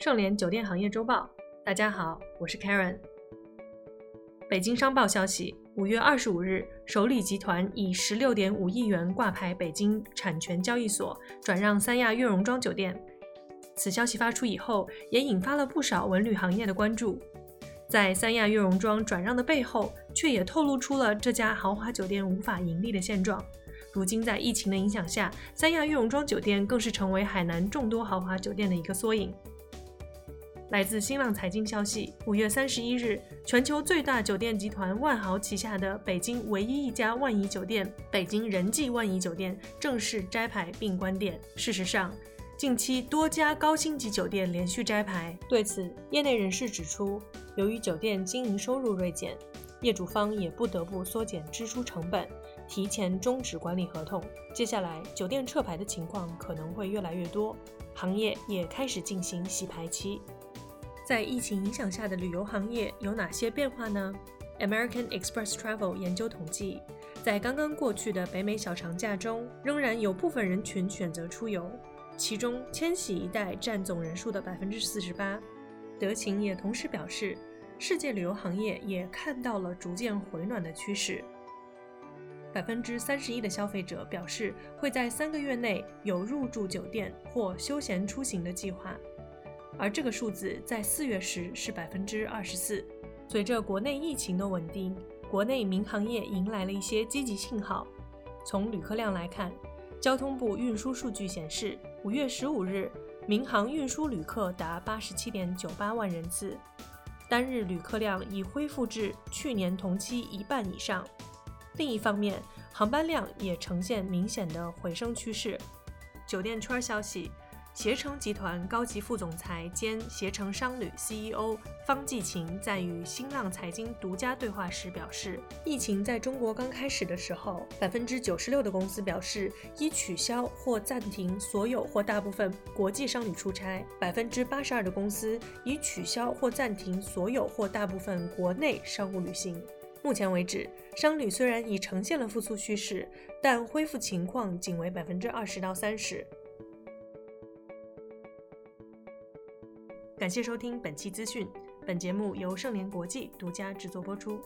盛联酒店行业周报，大家好，我是 Karen。北京商报消息，五月二十五日，首里集团以十六点五亿元挂牌北京产权交易所，转让三亚悦榕庄酒店。此消息发出以后，也引发了不少文旅行业的关注。在三亚悦榕庄转让的背后，却也透露出了这家豪华酒店无法盈利的现状。如今在疫情的影响下，三亚悦榕庄酒店更是成为海南众多豪华酒店的一个缩影。来自新浪财经消息，五月三十一日，全球最大酒店集团万豪旗下的北京唯一一家万怡酒店——北京仁济万怡酒店正式摘牌并关店。事实上，近期多家高星级酒店连续摘牌。对此，业内人士指出，由于酒店经营收入锐减，业主方也不得不缩减支出成本，提前终止管理合同。接下来，酒店撤牌的情况可能会越来越多，行业也开始进行洗牌期。在疫情影响下的旅游行业有哪些变化呢？American Express Travel 研究统计，在刚刚过去的北美小长假中，仍然有部分人群选择出游，其中千禧一代占总人数的百分之四十八。德勤也同时表示，世界旅游行业也看到了逐渐回暖的趋势。百分之三十一的消费者表示会在三个月内有入住酒店或休闲出行的计划。而这个数字在四月时是百分之二十四。随着国内疫情的稳定，国内民航业迎来了一些积极信号。从旅客量来看，交通部运输数据显示，五月十五日民航运输旅客达八十七点九八万人次，单日旅客量已恢复至去年同期一半以上。另一方面，航班量也呈现明显的回升趋势。酒店圈消息。携程集团高级副总裁兼携程商旅 CEO 方继勤在与新浪财经独家对话时表示，疫情在中国刚开始的时候，百分之九十六的公司表示已取消或暂停所有或大部分国际商旅出差，百分之八十二的公司已取消或暂停所有或大部分国内商务旅行。目前为止，商旅虽然已呈现了复苏趋势，但恢复情况仅为百分之二十到三十。感谢收听本期资讯，本节目由盛联国际独家制作播出。